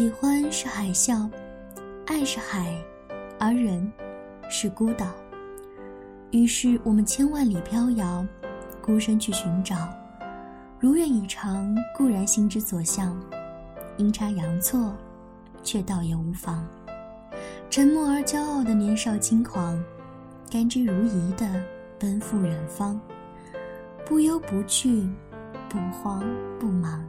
喜欢是海啸，爱是海，而人是孤岛。于是我们千万里飘摇，孤身去寻找。如愿以偿固然心之所向，阴差阳错却倒也无妨。沉默而骄傲的年少轻狂，甘之如饴的奔赴远方，不忧不惧，不慌不忙。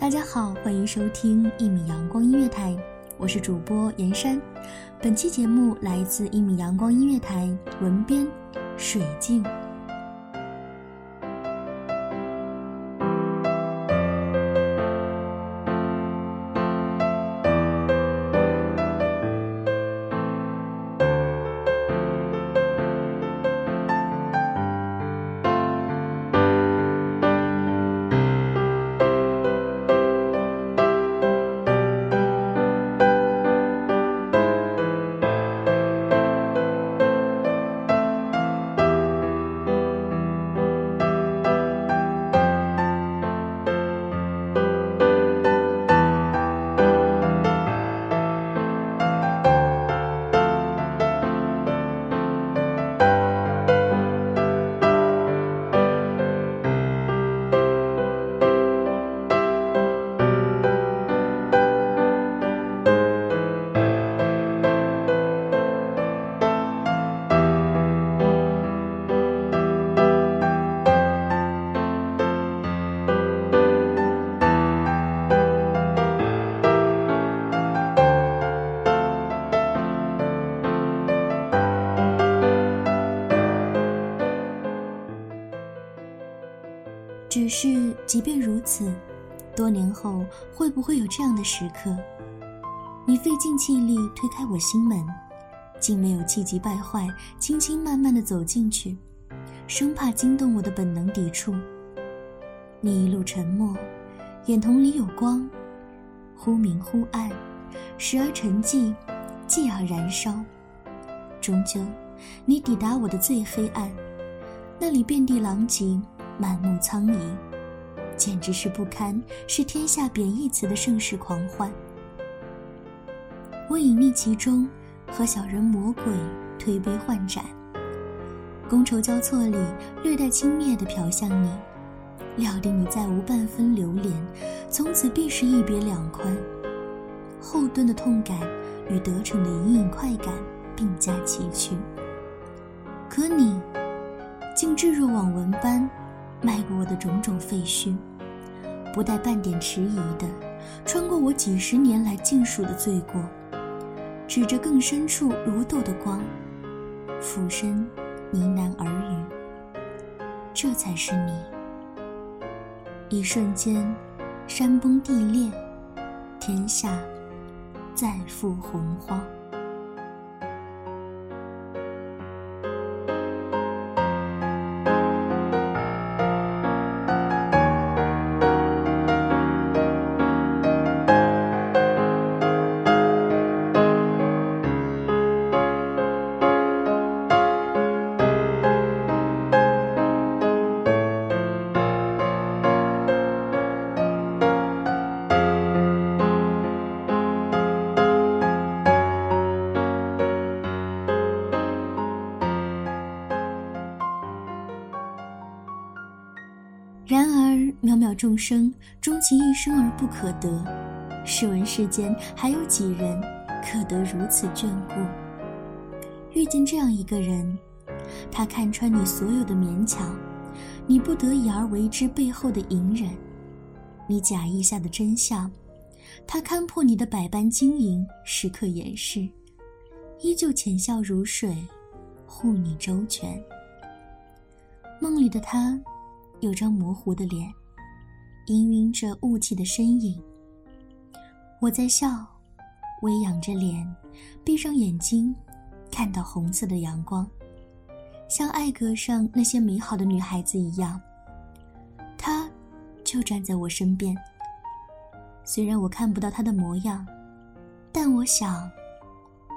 大家好，欢迎收听一米阳光音乐台，我是主播严山。本期节目来自一米阳光音乐台，文编水静。即便如此，多年后会不会有这样的时刻？你费尽气力推开我心门，竟没有气急败坏，轻轻慢慢的走进去，生怕惊动我的本能抵触。你一路沉默，眼瞳里有光，忽明忽暗，时而沉寂，继而燃烧。终究，你抵达我的最黑暗，那里遍地狼藉。满目苍夷，简直是不堪，是天下贬义词的盛世狂欢。我隐匿其中，和小人魔鬼推杯换盏，觥筹交错里略带轻蔑地瞟向你，料定你再无半分留恋，从此必是一别两宽。后盾的痛感与得逞的隐隐快感并驾齐驱，可你竟置若罔闻般。迈过我的种种废墟，不带半点迟疑的穿过我几十年来尽数的罪过，指着更深处如豆的光，俯身呢喃耳语：“这才是你。”一瞬间，山崩地裂，天下再复洪荒。然而渺渺众生，终其一生而不可得。试问世间还有几人可得如此眷顾？遇见这样一个人，他看穿你所有的勉强，你不得已而为之背后的隐忍，你假意下的真相，他看破你的百般经营，时刻掩饰，依旧浅笑如水，护你周全。梦里的他，有张模糊的脸。氤氲着雾气的身影。我在笑，微仰着脸，闭上眼睛，看到红色的阳光，像艾格上那些美好的女孩子一样。她就站在我身边。虽然我看不到她的模样，但我想，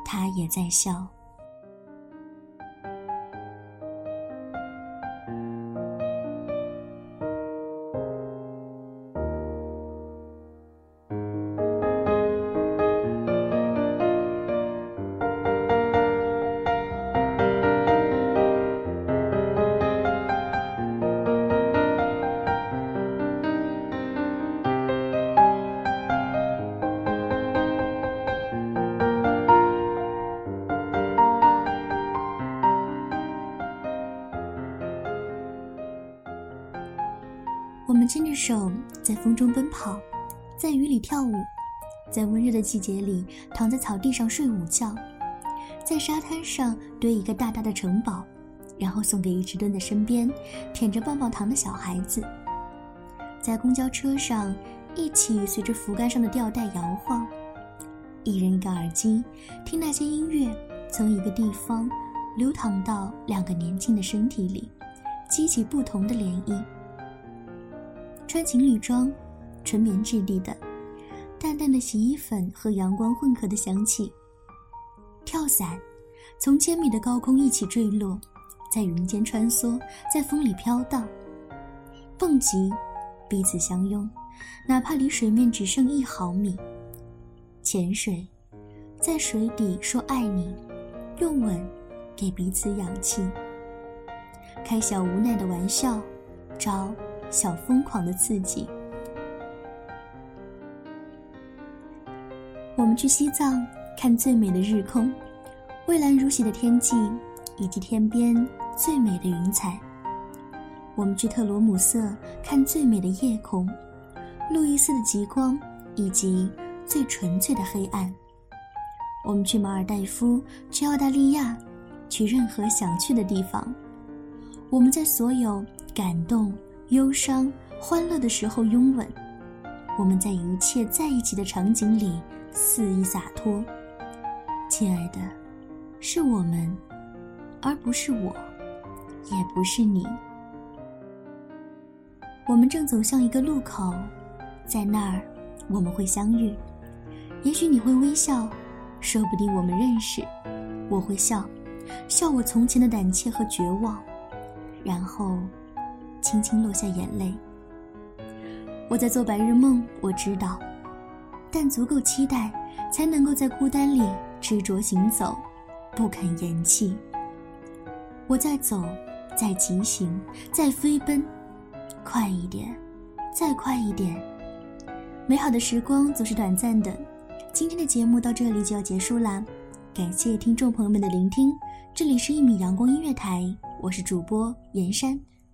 她也在笑。在风中奔跑，在雨里跳舞，在温热的季节里躺在草地上睡午觉，在沙滩上堆一个大大的城堡，然后送给一直蹲在身边舔着棒棒糖的小孩子。在公交车上一起随着扶杆上的吊带摇晃，一人一个耳机，听那些音乐从一个地方流淌到两个年轻的身体里，激起不同的涟漪。穿情侣装，纯棉质地的，淡淡的洗衣粉和阳光混合的香气。跳伞，从千米的高空一起坠落，在云间穿梭，在风里飘荡。蹦极，彼此相拥，哪怕离水面只剩一毫米。潜水，在水底说爱你，用吻给彼此氧气。开小无奈的玩笑，招。小疯狂的刺激。我们去西藏看最美的日空，蔚蓝如洗的天际，以及天边最美的云彩。我们去特罗姆瑟看最美的夜空，路易斯的极光，以及最纯粹的黑暗。我们去马尔代夫，去澳大利亚，去任何想去的地方。我们在所有感动。忧伤、欢乐的时候拥吻，我们在一切在一起的场景里肆意洒脱。亲爱的，是我们，而不是我，也不是你。我们正走向一个路口，在那儿我们会相遇。也许你会微笑，说不定我们认识。我会笑，笑我从前的胆怯和绝望，然后。轻轻落下眼泪。我在做白日梦，我知道，但足够期待，才能够在孤单里执着行走，不肯言弃。我在走，在疾行，在飞奔，快一点，再快一点。美好的时光总是短暂的，今天的节目到这里就要结束啦，感谢听众朋友们的聆听。这里是一米阳光音乐台，我是主播严山。